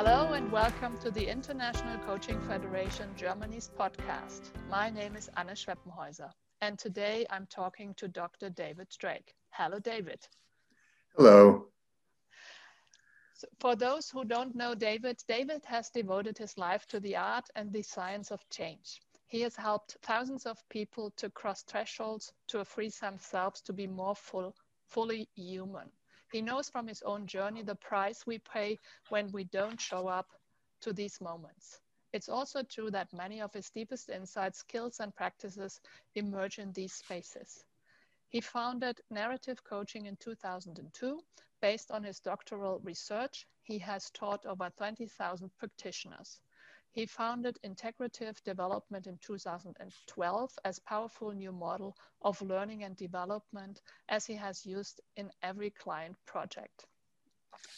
Hello and welcome to the International Coaching Federation Germany's podcast. My name is Anne Schweppenhäuser, and today I'm talking to Dr. David Drake. Hello, David. Hello. So for those who don't know David, David has devoted his life to the art and the science of change. He has helped thousands of people to cross thresholds to free themselves to be more full, fully human. He knows from his own journey the price we pay when we don't show up to these moments. It's also true that many of his deepest insights, skills, and practices emerge in these spaces. He founded Narrative Coaching in 2002. Based on his doctoral research, he has taught over 20,000 practitioners. He founded Integrative Development in 2012 as powerful new model of learning and development as he has used in every client project.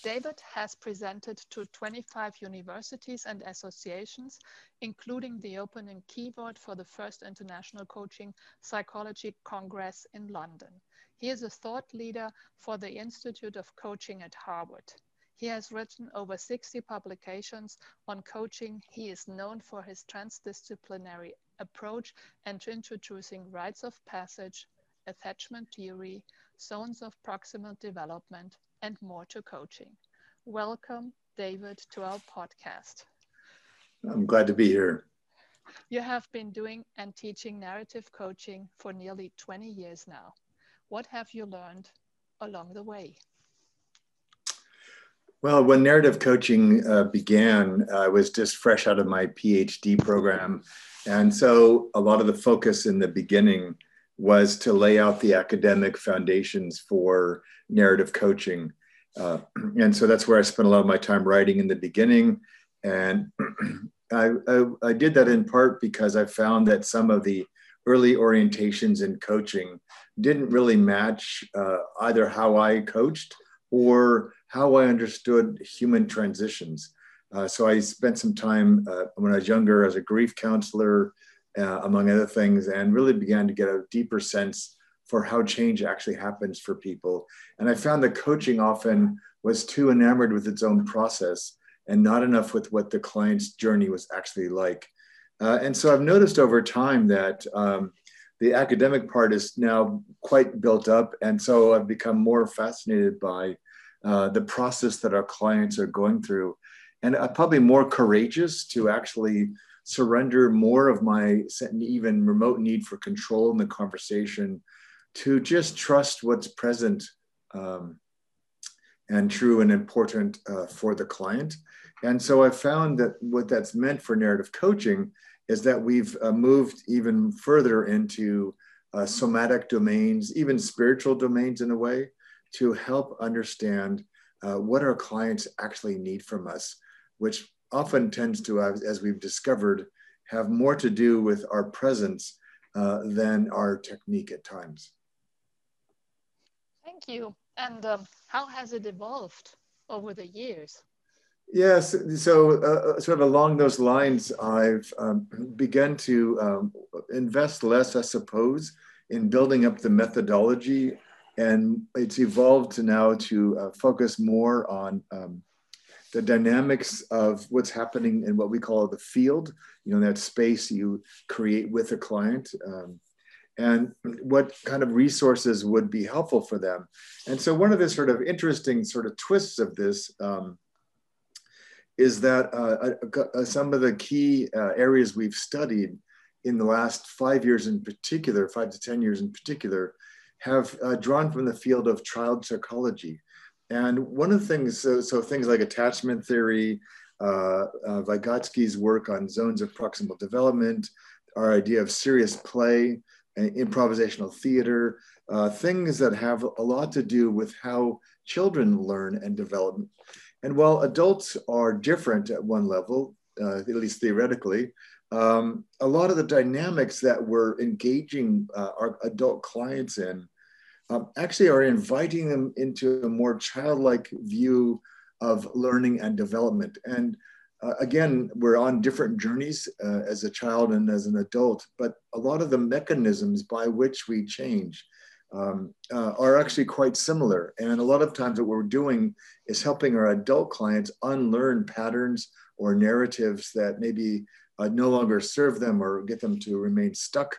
David has presented to 25 universities and associations, including the opening keynote for the first International Coaching Psychology Congress in London. He is a thought leader for the Institute of Coaching at Harvard. He has written over 60 publications on coaching. He is known for his transdisciplinary approach and introducing rites of passage, attachment theory, zones of proximal development, and more to coaching. Welcome, David, to our podcast. I'm glad to be here. You have been doing and teaching narrative coaching for nearly 20 years now. What have you learned along the way? Well, when narrative coaching uh, began, I was just fresh out of my PhD program. And so a lot of the focus in the beginning was to lay out the academic foundations for narrative coaching. Uh, and so that's where I spent a lot of my time writing in the beginning. And I, I, I did that in part because I found that some of the early orientations in coaching didn't really match uh, either how I coached or how I understood human transitions. Uh, so I spent some time uh, when I was younger as a grief counselor, uh, among other things, and really began to get a deeper sense for how change actually happens for people. And I found that coaching often was too enamored with its own process and not enough with what the client's journey was actually like. Uh, and so I've noticed over time that um, the academic part is now quite built up. And so I've become more fascinated by uh, the process that our clients are going through. And I'm probably more courageous to actually surrender more of my even remote need for control in the conversation to just trust what's present um, and true and important uh, for the client. And so I found that what that's meant for narrative coaching is that we've uh, moved even further into uh, somatic domains, even spiritual domains in a way, to help understand uh, what our clients actually need from us, which often tends to, as we've discovered, have more to do with our presence uh, than our technique at times. Thank you. And um, how has it evolved over the years? Yes, so uh, sort of along those lines, I've um, begun to um, invest less, I suppose, in building up the methodology, and it's evolved to now to uh, focus more on um, the dynamics of what's happening in what we call the field, you know, that space you create with a client. Um, and what kind of resources would be helpful for them. And so, one of the sort of interesting sort of twists of this um, is that uh, uh, some of the key uh, areas we've studied in the last five years in particular, five to 10 years in particular, have uh, drawn from the field of child psychology. And one of the things, so, so things like attachment theory, uh, Vygotsky's work on zones of proximal development, our idea of serious play, improvisational theater, things that have a lot to do with how children learn and develop and while adults are different at one level, uh, at least theoretically, um, a lot of the dynamics that we're engaging uh, our adult clients in um, actually are inviting them into a more childlike view of learning and development. And uh, again, we're on different journeys uh, as a child and as an adult, but a lot of the mechanisms by which we change um, uh, are actually quite similar. And a lot of times, what we're doing is helping our adult clients unlearn patterns or narratives that maybe uh, no longer serve them or get them to remain stuck.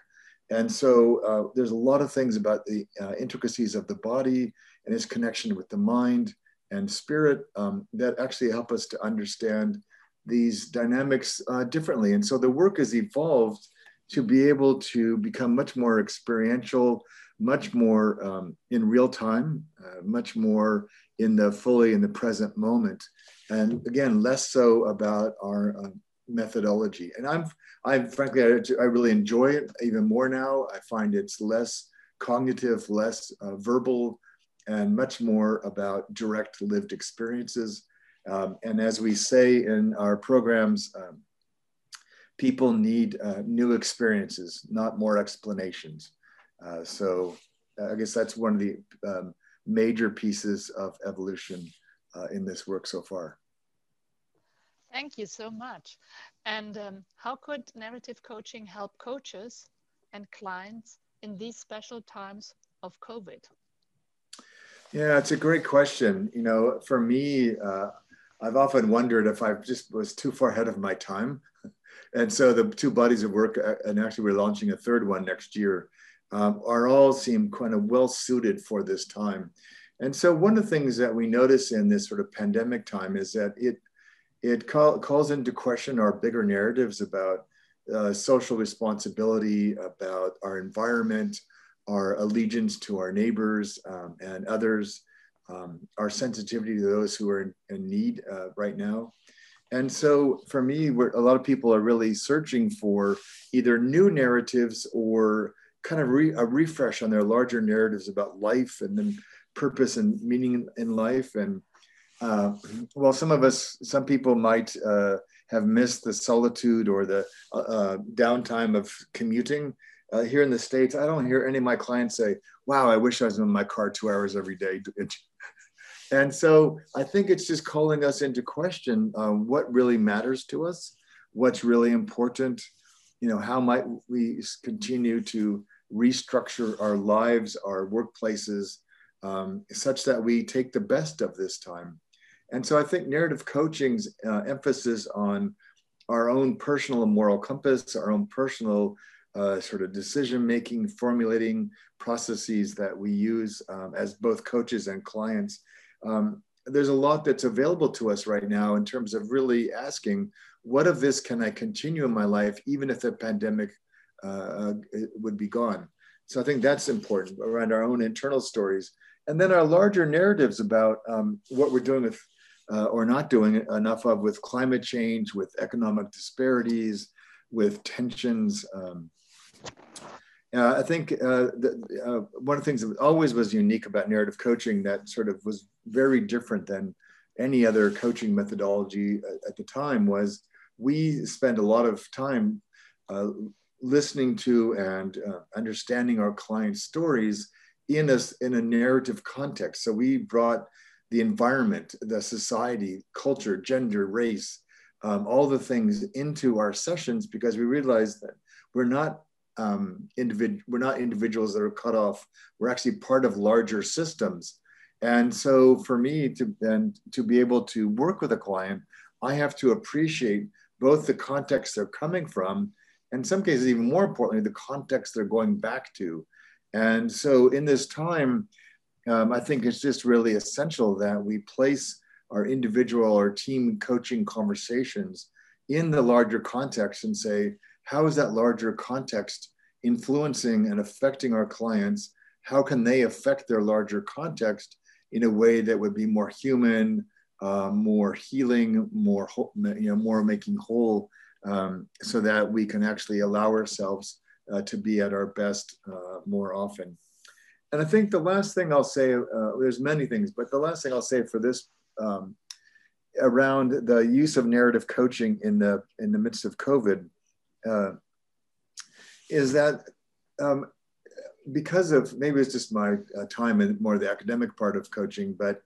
And so, uh, there's a lot of things about the uh, intricacies of the body and its connection with the mind and spirit um, that actually help us to understand these dynamics uh, differently. And so, the work has evolved to be able to become much more experiential much more um, in real time, uh, much more in the fully in the present moment, and again, less so about our uh, methodology. And I'm, I'm frankly, I, I, really enjoy it even more now. I find it's less cognitive, less uh, verbal, and much more about direct lived experiences. Um, and as we say in our programs, um, people need uh, new experiences, not more explanations. Uh, so I guess that's one of the um, major pieces of evolution uh, in this work so far. Thank you so much. And um, how could narrative coaching help coaches and clients in these special times of COVID? Yeah, it's a great question. You know, for me, uh, I've often wondered if I just was too far ahead of my time. and so the two bodies of work, uh, and actually we're launching a third one next year, um, are all seem kind of well suited for this time. And so one of the things that we notice in this sort of pandemic time is that it it call, calls into question our bigger narratives about uh, social responsibility, about our environment, our allegiance to our neighbors um, and others, um, our sensitivity to those who are in, in need uh, right now. And so for me, a lot of people are really searching for either new narratives or kind of re, a refresh on their larger narratives about life and then purpose and meaning in life. And uh, well, some of us, some people might uh, have missed the solitude or the uh, uh downtime of commuting. Uh, here in the States, I don't hear any of my clients say, wow, I wish I was in my car two hours every day. and so I think it's just calling us into question um, what really matters to us, what's really important, you know, how might we continue to restructure our lives, our workplaces, um, such that we take the best of this time. And so I think narrative coaching's uh, emphasis on our own personal and moral compass, our own personal uh, sort of decision making, formulating processes that we use um, as both coaches and clients. Um, there's a lot that's available to us right now in terms of really asking, what of this can I continue in my life, even if the pandemic uh, would be gone. So I think that's important around our own internal stories. And then our larger narratives about um, what we're doing with uh, or not doing enough of with climate change, with economic disparities, with tensions. Um, uh, I think uh, the, uh, one of the things that always was unique about narrative coaching that sort of was very different than any other coaching methodology at the time was we spent a lot of time uh, listening to and uh, understanding our clients' stories in a, in a narrative context. So we brought the environment, the society, culture, gender, race, um, all the things into our sessions because we realize that we're not um, individ- we're not individuals that are cut off. We're actually part of larger systems. And so for me to and to be able to work with a client, I have to appreciate both the context they're coming from and in some cases, even more importantly, the context they're going back to. And so in this time, um, I think it's just really essential that we place our individual or team coaching conversations in the larger context and say, how is that larger context influencing and affecting our clients? How can they affect their larger context in a way that would be more human, uh, more healing, more you know, more making whole um, so that we can actually allow ourselves uh, to be at our best uh, more often. And I think the last thing I'll say, uh, there's many things, but the last thing I'll say for this um, around the use of narrative coaching in the in the midst of COVID uh, is that um, because of maybe it's just my uh, time and more the academic part of coaching, but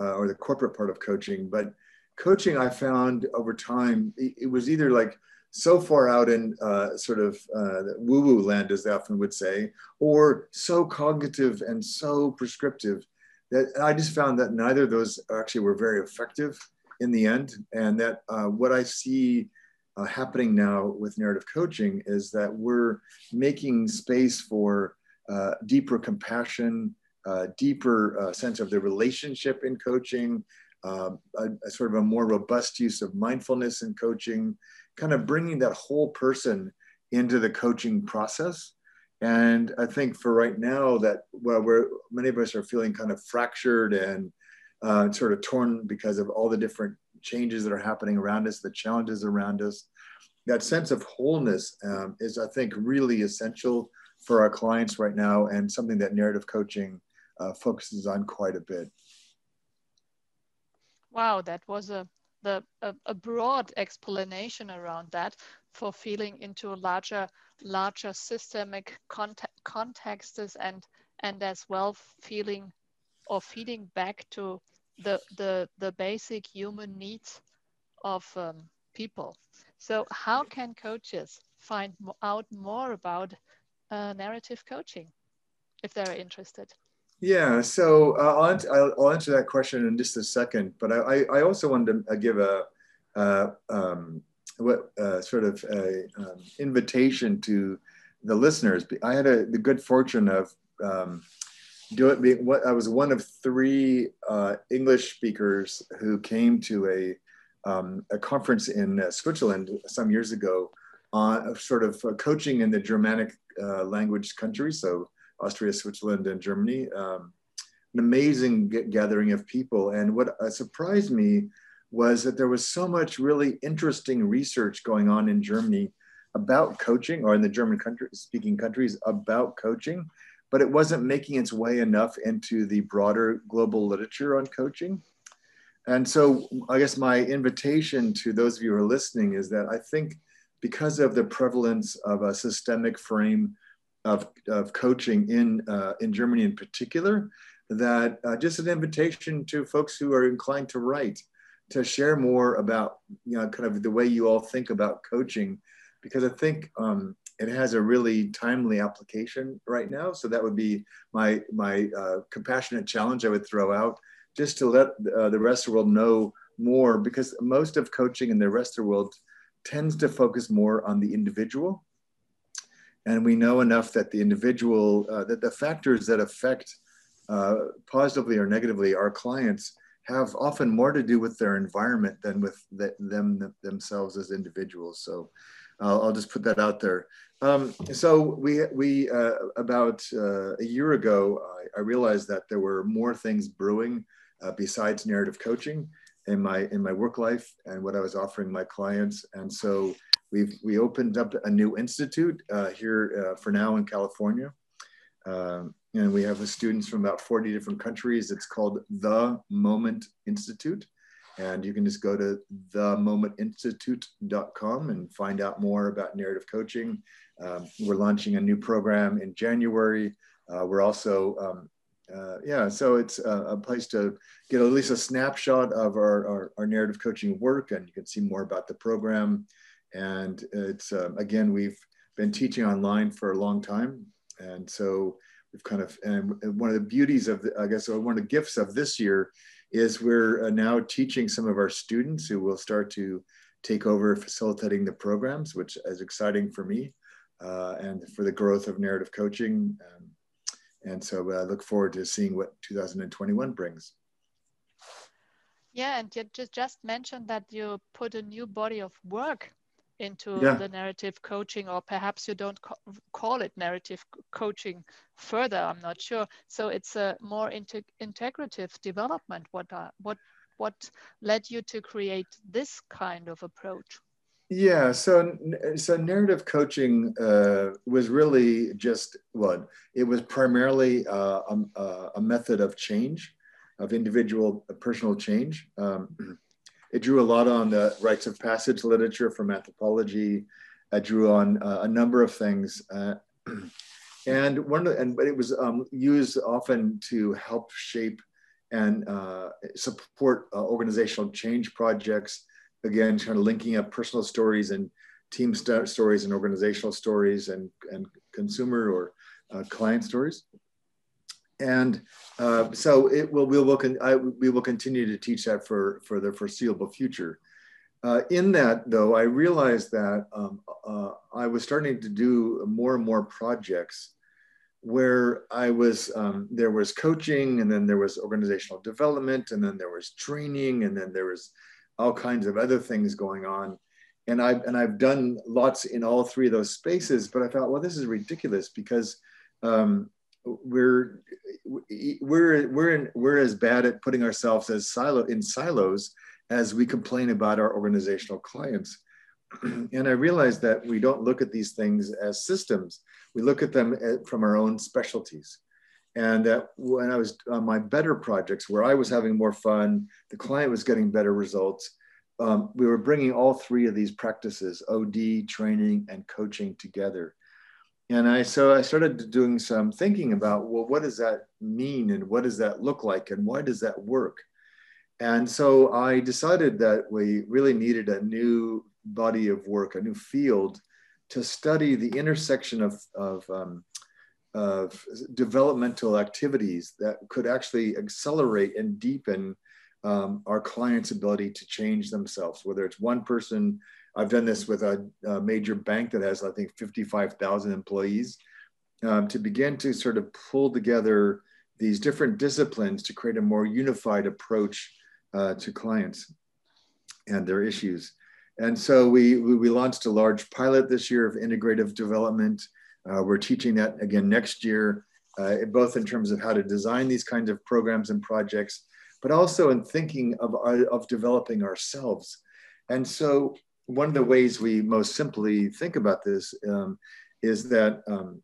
uh, or the corporate part of coaching, but coaching I found over time, it, was either like so far out in uh, sort of uh, woo woo land, as they often would say, or so cognitive and so prescriptive that I just found that neither of those actually were very effective in the end. And that uh, what I see uh, happening now with narrative coaching is that we're making space for uh, deeper compassion, uh, deeper sense of the relationship in coaching, um, a, a, sort of a more robust use of mindfulness in coaching, kind of bringing that whole person into the coaching process. And I think for right now that well, we're many of us are feeling kind of fractured and uh, sort of torn because of all the different changes that are happening around us, the challenges around us. That sense of wholeness um, is, I think, really essential for our clients right now, and something that narrative coaching uh, focuses on quite a bit. Wow, that was a the a, a, broad explanation around that for feeling into larger larger systemic context, contexts and and as well feeling or feeding back to the the the basic human needs of um, people. So how can coaches find out more about uh, narrative coaching if they're interested yeah, so uh, I'll, I'll, answer that question in just a second, but I, I also wanted to uh, give a, uh, um, what uh, sort of a, um, invitation to the listeners. I had a, the good fortune of um, doing being what I was one of three uh, English speakers who came to a um, a conference in uh, Switzerland some years ago on sort of coaching in the Germanic language countries. So Austria, Switzerland, and Germany. Um, an amazing gathering of people. And what uh, surprised me was that there was so much really interesting research going on in Germany about coaching, or in the German country, speaking countries about coaching, but it wasn't making its way enough into the broader global literature on coaching. And so, I guess my invitation to those of you who are listening is that I think because of the prevalence of a systemic frame of, of coaching in, uh, in Germany in particular, that uh, just an invitation to folks who are inclined to write to share more about, you know, kind of the way you all think about coaching, because I think um, it has a really timely application right now. So that would be my, my uh, compassionate challenge I would throw out just to let uh, the rest of the world know more because most of coaching in the rest of the world tends to focus more on the individual and we know enough that the individual, uh, that the factors that affect uh, positively or negatively our clients have often more to do with their environment than with the, them themselves as individuals. So I'll, I'll, just put that out there. Um, so we, we uh, about uh, a year ago, I, I, realized that there were more things brewing uh, besides narrative coaching in my in my work life and what I was offering my clients. And so We've we opened up a new institute uh, here uh, for now in California, um, and we have students from about 40 different countries. It's called the Moment Institute, and you can just go to themomentinstitute.com and find out more about narrative coaching. Um, we're launching a new program in January. Uh, we're also um, uh, yeah, so it's a, a, place to get at least a snapshot of our, our, our, narrative coaching work, and you can see more about the program. And it's, um, again, we've been teaching online for a long time. And so we've kind of, and one of the beauties of, the, I guess, one of the gifts of this year is we're uh, now teaching some of our students who will start to take over facilitating the programs, which is exciting for me uh, and for the growth of narrative coaching. Um, and so I look forward to seeing what 2021 brings. Yeah, and you just mentioned that you put a new body of work into yeah. the narrative coaching or perhaps you don't co call it narrative coaching further i'm not sure. So it's a more integrative development what uh, what what led you to create this kind of approach? Yeah so so narrative coaching uh, was really just what it was primarily uh, a, a, method of change of individual personal change. Um, it drew a lot on the rites of passage literature from anthropology. It drew on uh, a number of things. Uh, and one of the, and but it was um, used often to help shape and uh, support uh, organizational change projects. Again, kind of linking up personal stories and team st stories and organizational stories and, and consumer or uh, client stories. And uh, so it will, we will, I, we will continue to teach that for, for the foreseeable future. Uh, in that though, I realized that um, uh, I was starting to do more and more projects where I was, um, there was coaching and then there was organizational development and then there was training and then there was all kinds of other things going on. And I've, and I've done lots in all three of those spaces, but I thought, well, this is ridiculous because um, we're we're we're in, we're as bad at putting ourselves as silo in silos as we complain about our organizational clients. and I realized that we don't look at these things as systems. We look at them from our own specialties. And that when I was on my better projects where I was having more fun, the client was getting better results, um, we were bringing all three of these practices, OD, training, and coaching together and I so I started doing some thinking about well, what does that mean and what does that look like and why does that work? And so I decided that we really needed a new body of work, a new field to study the intersection of, of, um, of developmental activities that could actually accelerate and deepen um, our clients' ability to change themselves, whether it's one person I've done this with a, a major bank that has, I think, 55,000 employees um, to begin to sort of pull together these different disciplines to create a more unified approach uh, to clients and their issues. And so we, we launched a large pilot this year of integrative development. Uh, we're teaching that again next year, uh, both in terms of how to design these kinds of programs and projects, but also in thinking of, of developing ourselves. And so one of the ways we most simply think about this um, is that um,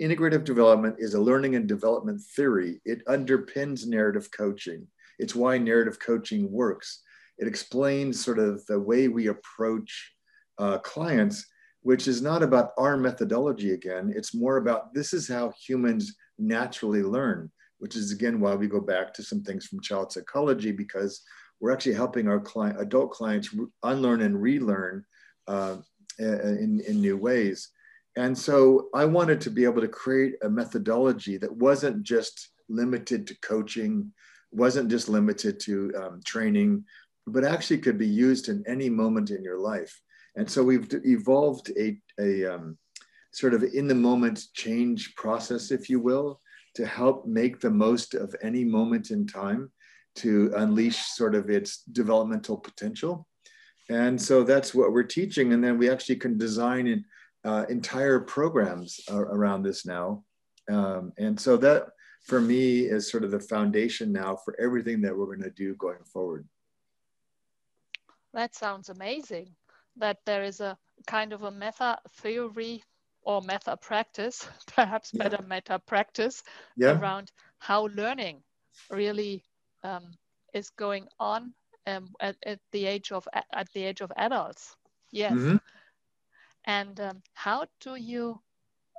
integrative development is a learning and development theory. It underpins narrative coaching. It's why narrative coaching works. It explains sort of the way we approach uh, clients, which is not about our methodology again. It's more about this is how humans naturally learn, which is again why we go back to some things from child psychology because we're actually helping our client, adult clients unlearn and relearn uh, in, in new ways. And so I wanted to be able to create a methodology that wasn't just limited to coaching, wasn't just limited to um, training, but actually could be used in any moment in your life. And so we've evolved a, a um, sort of in the moment change process, if you will, to help make the most of any moment in time to unleash sort of its developmental potential. And so that's what we're teaching. And then we actually can design in, uh, entire programs around this now. Um, and so that for me is sort of the foundation now for everything that we're going to do going forward. That sounds amazing. That there is a kind of a meta theory or meta practice, perhaps yeah. better meta practice yeah. around how learning really um, is going on um, at, at, the age of at the age of adults. Yes. Mm-hmm. And um, how do you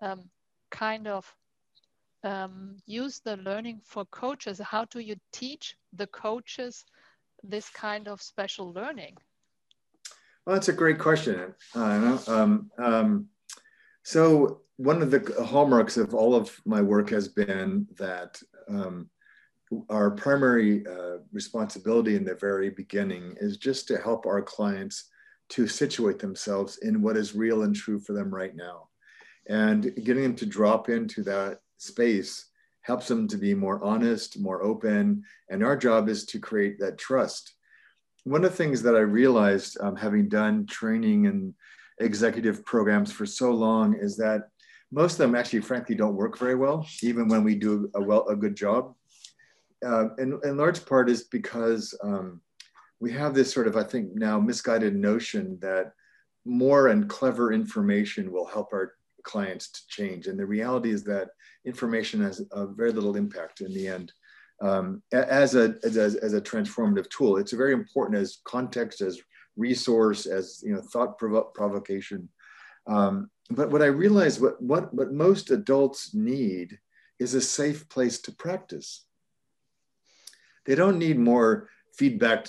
um, kind of um, use the learning for coaches? How do you teach the coaches this kind of special learning? Well, that's a great question. Uh, um, um, so one of the hallmarks of all of my work has been that um, our primary uh, responsibility in the very beginning is just to help our clients to situate themselves in what is real and true for them right now. And getting them to drop into that space helps them to be more honest, more open. And our job is to create that trust. One of the things that I realized, um, having done training and executive programs for so long, is that most of them actually, frankly, don't work very well, even when we do a, well, a good job uh, in, in large part is because um, we have this sort of, I think now misguided notion that more and clever information will help our clients to change. And the reality is that information has a very little impact in the end. Um, as, a, as, as a transformative tool, it's very important as context, as resource, as you know, thought provo provocation. Um, but what I realized, what, what, what most adults need is a safe place to practice. They don't need more feedback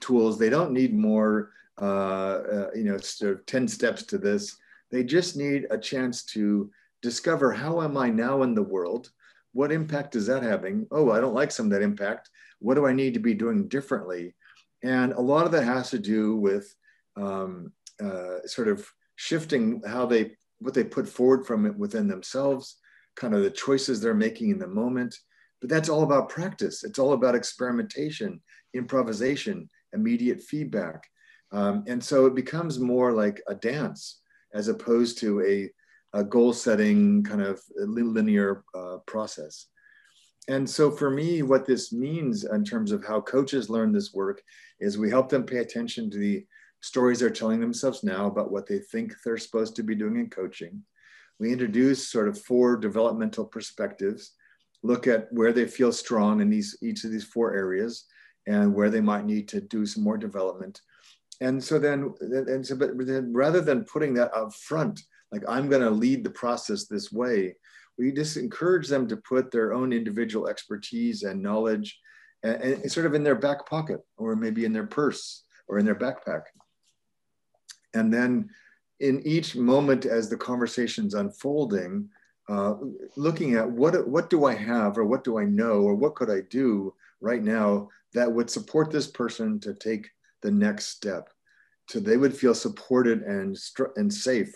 tools. They don't need more uh, uh, you know, sort of 10 steps to this. They just need a chance to discover how am I now in the world? What impact is that having? Oh, I don't like some of that impact. What do I need to be doing differently? And a lot of that has to do with um, uh, sort of shifting how they what they put forward from it within themselves, kind of the choices they're making in the moment. But that's all about practice. It's all about experimentation, improvisation, immediate feedback. Um, and so it becomes more like a dance as opposed to a, a goal setting kind of linear uh, process. And so for me, what this means in terms of how coaches learn this work is we help them pay attention to the stories they're telling themselves now about what they think they're supposed to be doing in coaching. We introduce sort of four developmental perspectives, look at where they feel strong in these each of these four areas and where they might need to do some more development. And so then, and so, but then rather than putting that up front, like I'm going to lead the process this way, we just encourage them to put their own individual expertise and knowledge and, and sort of in their back pocket or maybe in their purse or in their backpack. And then in each moment as the conversation's unfolding, uh, looking at what, what do I have or what do I know or what could I do right now that would support this person to take the next step. So they would feel supported and, and safe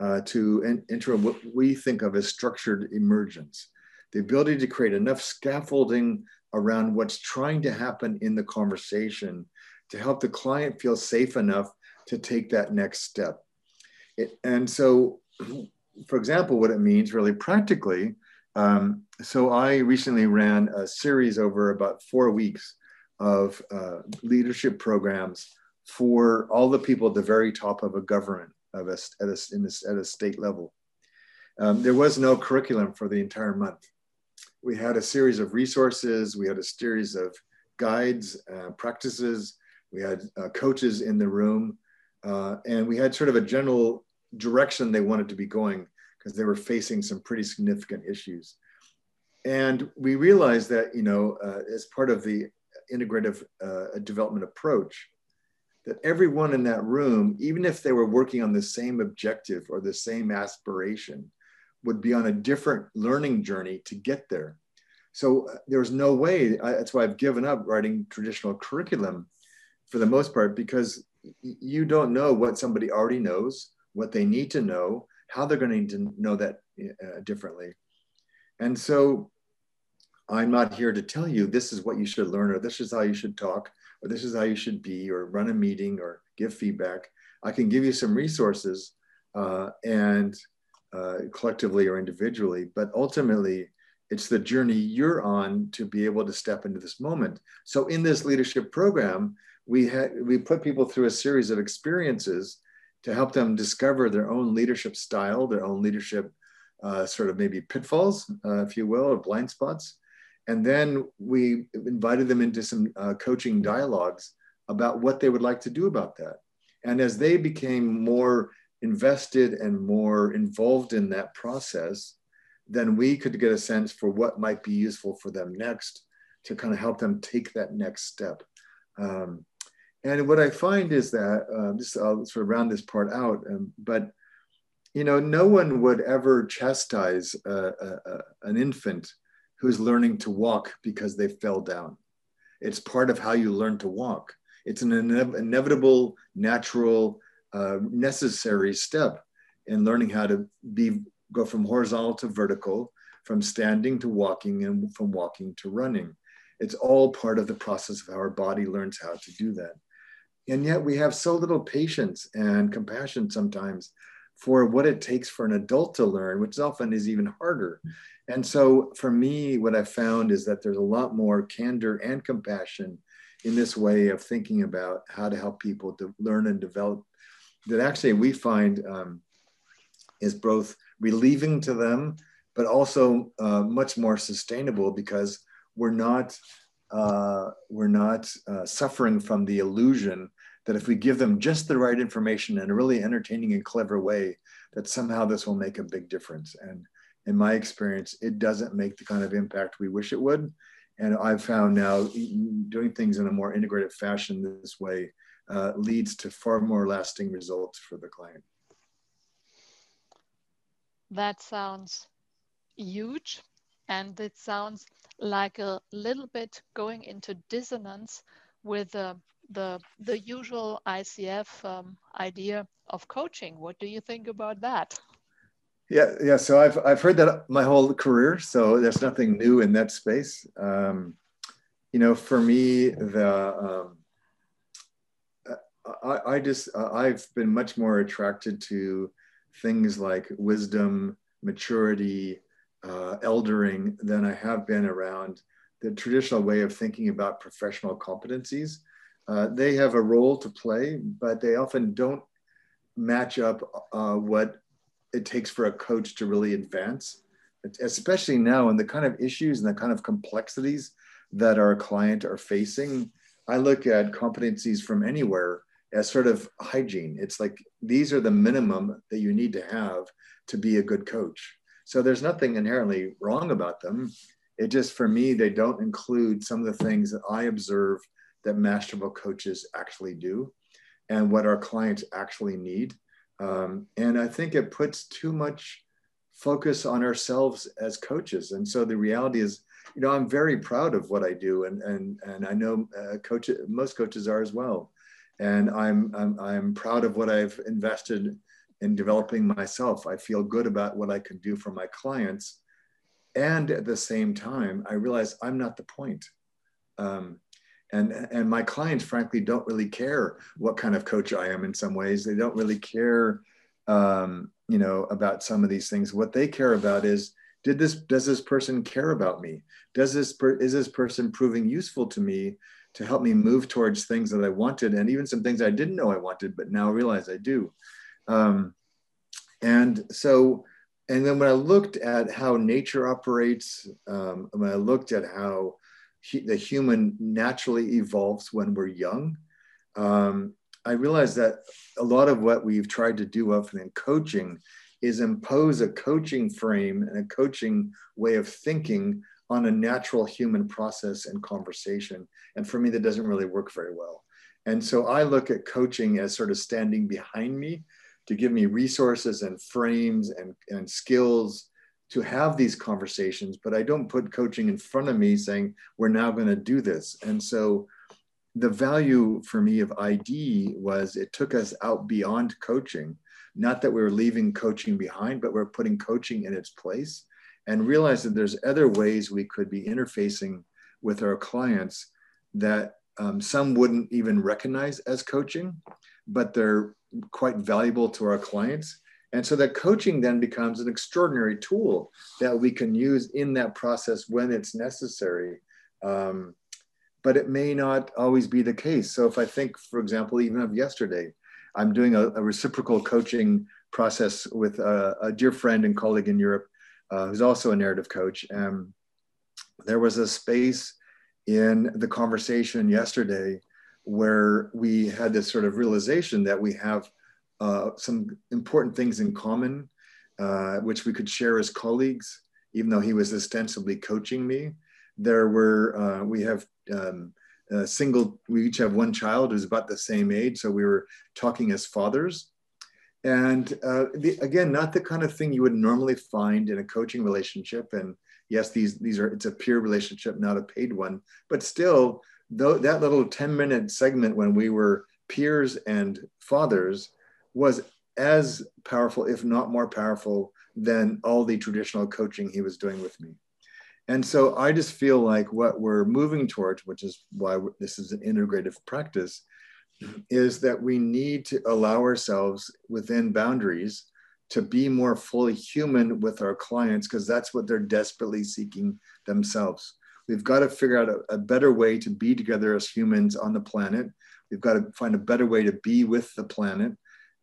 uh, to enter what we think of as structured emergence. The ability to create enough scaffolding around what's trying to happen in the conversation to help the client feel safe enough to take that next step. It, and so, for example, what it means really practically. Um, so I recently ran a series over about four weeks of uh, leadership programs for all the people at the very top of a government of a, at, a, at a state level. Um, there was no curriculum for the entire month. We had a series of resources, we had a series of guides, uh, practices, we had uh, coaches in the room, uh, and we had sort of a general direction they wanted to be going because they were facing some pretty significant issues. And we realized that, you know, uh, as part of the integrative uh, development approach, that everyone in that room, even if they were working on the same objective or the same aspiration, would be on a different learning journey to get there. So uh, there was no way, I, that's why I've given up writing traditional curriculum for the most part, because you don't know what somebody already knows, what they need to know, how they're going to, to know that uh, differently. And so I'm not here to tell you this is what you should learn, or this is how you should talk, or this is how you should be, or run a meeting, or give feedback. I can give you some resources uh, and uh, collectively or individually, but ultimately, it's the journey you're on to be able to step into this moment. So, in this leadership program, we we put people through a series of experiences to help them discover their own leadership style, their own leadership uh, sort of maybe pitfalls, uh, if you will, or blind spots. And then we invited them into some uh, coaching dialogues about what they would like to do about that. And as they became more invested and more involved in that process, then we could get a sense for what might be useful for them next to kind of help them take that next step. Um, and what I find is that uh, just I'll sort of round this part out, um, but you know, no one would ever chastise an infant who's learning to walk because they fell down. It's part of how you learn to walk. It's an ine- inevitable, natural, uh, necessary step in learning how to be go from horizontal to vertical, from standing to walking, and from walking to running. It's all part of the process of how our body learns how to do that. And yet we have so little patience and compassion sometimes for what it takes for an adult to learn, which often is even harder. And so for me, what I've found is that there's a lot more candor and compassion in this way of thinking about how to help people to learn and develop that actually we find um, is both relieving to them, but also uh, much more sustainable because we're not uh, we're not uh, suffering from the illusion that if we give them just the right information in a really entertaining and clever way, that somehow this will make a big difference. And in my experience, it doesn't make the kind of impact we wish it would. And I've found now doing things in a more integrated fashion this way uh, leads to far more lasting results for the client. That sounds huge. And it sounds like a little bit going into dissonance with uh, the, the usual ICF um, idea of coaching. What do you think about that? Yeah, yeah. So I've I've heard that my whole career. So there's nothing new in that space. Um, you know, for me, the um, I, I just I've been much more attracted to things like wisdom, maturity, uh, eldering than I have been around the traditional way of thinking about professional competencies. Uh, they have a role to play, but they often don't match up uh, what it takes for a coach to really advance, especially now in the kind of issues and the kind of complexities that our client are facing. I look at competencies from anywhere as sort of hygiene. It's like these are the minimum that you need to have to be a good coach. So there's nothing inherently wrong about them. It just, for me, they don't include some of the things that I observe that masterful coaches actually do and what our clients actually need. Um, and I think it puts too much focus on ourselves as coaches. And so the reality is, you know, I'm very proud of what I do, and and and I know uh, coach most coaches are as well. And I'm, I'm I'm proud of what I've invested in developing myself. I feel good about what I can do for my clients. And at the same time, I realize I'm not the point. Um, and, and my clients, frankly, don't really care what kind of coach I am in some ways. They don't really care, um, you know, about some of these things. What they care about is, did this, does this person care about me? Does this, per, is this person proving useful to me to help me move towards things that I wanted and even some things I didn't know I wanted, but now realize I do. Um, and so, and then when I looked at how nature operates, um, when I looked at how he, the human naturally evolves when we're young, um, I realized that a lot of what we've tried to do often in coaching is impose a coaching frame and a coaching way of thinking on a natural human process and conversation. And for me, that doesn't really work very well. And so I look at coaching as sort of standing behind me to give me resources and frames and, and skills to have these conversations, but I don't put coaching in front of me saying, we're now going to do this. And so the value for me of ID was it took us out beyond coaching. Not that we were leaving coaching behind, but we're putting coaching in its place and realize that there's other ways we could be interfacing with our clients that um, some wouldn't even recognize as coaching, but they're quite valuable to our clients. And so that coaching then becomes an extraordinary tool that we can use in that process when it's necessary. Um, but it may not always be the case. So if I think, for example, even of yesterday, I'm doing a, a reciprocal coaching process with a, a, dear friend and colleague in Europe uh, who's also a narrative coach. Um, there was a space in the conversation yesterday where we had this sort of realization that we have uh, some important things in common, uh, which we could share as colleagues, even though he was ostensibly coaching me. There were, uh, we have um, a single, we each have one child who's about the same age. So we were talking as fathers. And uh, the, again, not the kind of thing you would normally find in a coaching relationship. And yes, these, these are, it's a peer relationship, not a paid one, but still though that little 10 minute segment when we were peers and fathers was as powerful, if not more powerful, than all the traditional coaching he was doing with me. And so I just feel like what we're moving towards, which is why this is an integrative practice, is that we need to allow ourselves within boundaries to be more fully human with our clients because that's what they're desperately seeking themselves. We've got to figure out a, a, better way to be together as humans on the planet. We've got to find a better way to be with the planet.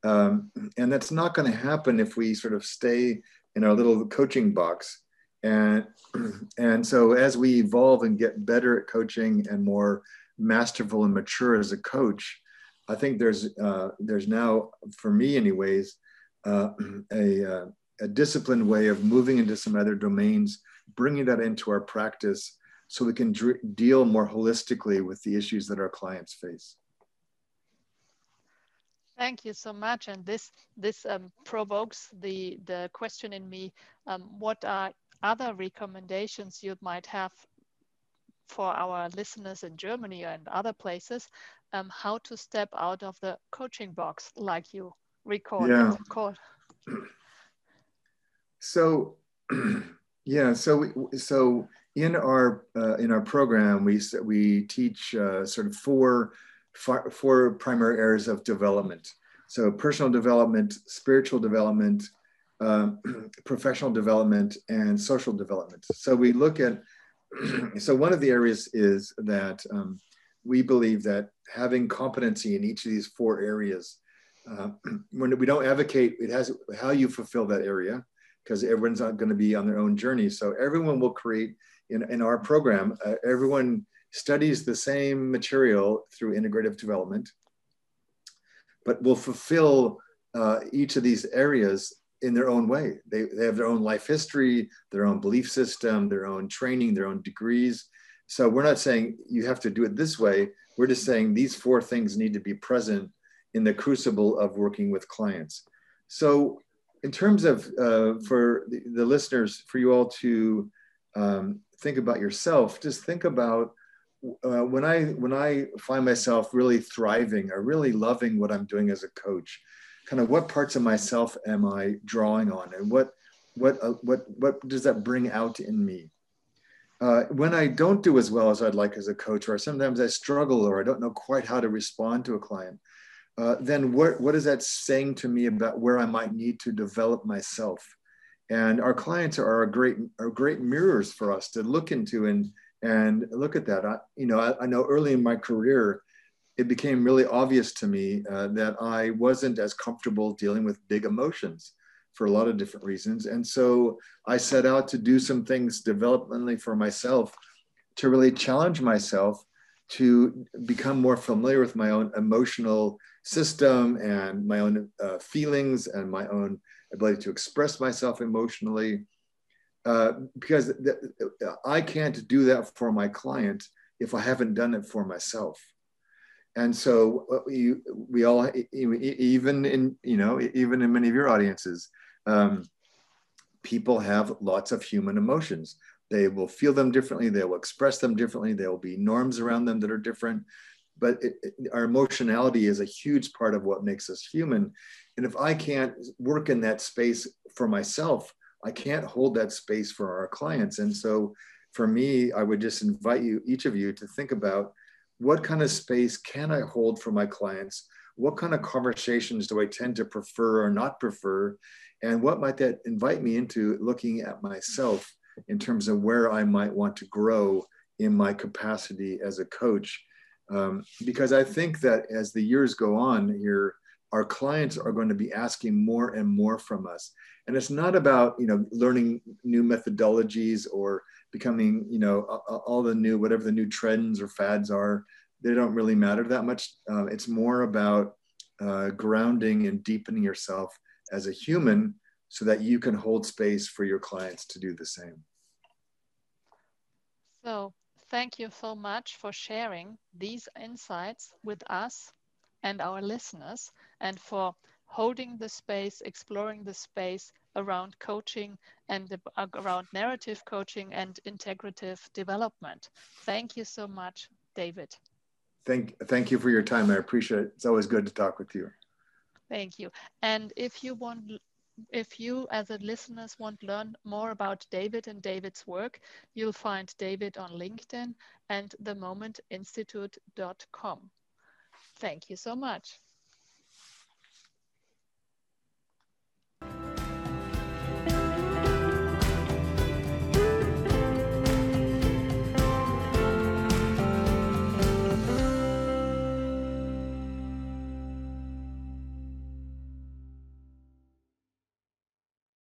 Um, and that's not going to happen if we sort of stay in our little coaching box. And, and so as we evolve and get better at coaching and more masterful and mature as a coach, I think there's, uh, there's now, for me anyways, uh, a, uh, a disciplined way of moving into some other domains, bringing that into our practice so we can deal more holistically with the issues that our clients face. Thank you so much. And this this um, provokes the the question in me: um, What are other recommendations you might have for our listeners in Germany and other places? Um, how to step out of the coaching box, like you recorded? Yeah. So, yeah. So we, so in our uh, in our program, we we teach uh, sort of four four primary areas of development. So personal development, spiritual development, uh, professional development, and social development. So we look at, so one of the areas is that um, we believe that having competency in each of these four areas, uh, when we don't advocate, it has how you fulfill that area, because everyone's not going to be on their own journey. So everyone will create in, in our program, uh, everyone studies the same material through integrative development, but will fulfill uh, each of these areas in their own way. They, they have their own life history, their own belief system, their own training, their own degrees. So we're not saying you have to do it this way. We're just saying these four things need to be present in the crucible of working with clients. So in terms of uh, for the, the, listeners, for you all to um, think about yourself, just think about uh, when I when I find myself really thriving or really loving what I'm doing as a coach, kind of what parts of myself am I drawing on, and what what uh, what what does that bring out in me? Uh, when I don't do as well as I'd like as a coach, or sometimes I struggle or I don't know quite how to respond to a client, uh, then what what is that saying to me about where I might need to develop myself? And our clients are a great are great mirrors for us to look into and and look at that. I, you know, I, I know early in my career, it became really obvious to me uh, that I wasn't as comfortable dealing with big emotions for a lot of different reasons. And so I set out to do some things developmentally for myself to really challenge myself to become more familiar with my own emotional system and my own uh, feelings and my own ability to express myself emotionally uh, because th- I can't do that for my client if I haven't done it for myself. And so uh, we, we all, even in, you know, even in many of your audiences, um, people have lots of human emotions. They will feel them differently. They will express them differently. There will be norms around them that are different. But it, it, our emotionality is a huge part of what makes us human. And if I can't work in that space for myself, I can't hold that space for our clients. And so for me, I would just invite you, each of you, to think about what kind of space can I hold for my clients? What kind of conversations do I tend to prefer or not prefer? And what might that invite me into looking at myself in terms of where I might want to grow in my capacity as a coach? Um, because I think that as the years go on here, our clients are going to be asking more and more from us. And it's not about you know learning new methodologies or becoming you know all the new whatever the new trends or fads are. They don't really matter that much. Uh, it's more about uh, grounding and deepening yourself as a human so that you can hold space for your clients to do the same. So thank you so much for sharing these insights with us and our listeners and for holding the space, exploring the space around coaching and the, uh, around narrative coaching and integrative development. Thank you so much, David. Thank, thank you for your time. I appreciate it. It's always good to talk with you. Thank you. And if you want, if you as a listeners want to learn more about David and David's work, you'll find David on LinkedIn and themomentinstitute.com. Thank you so much.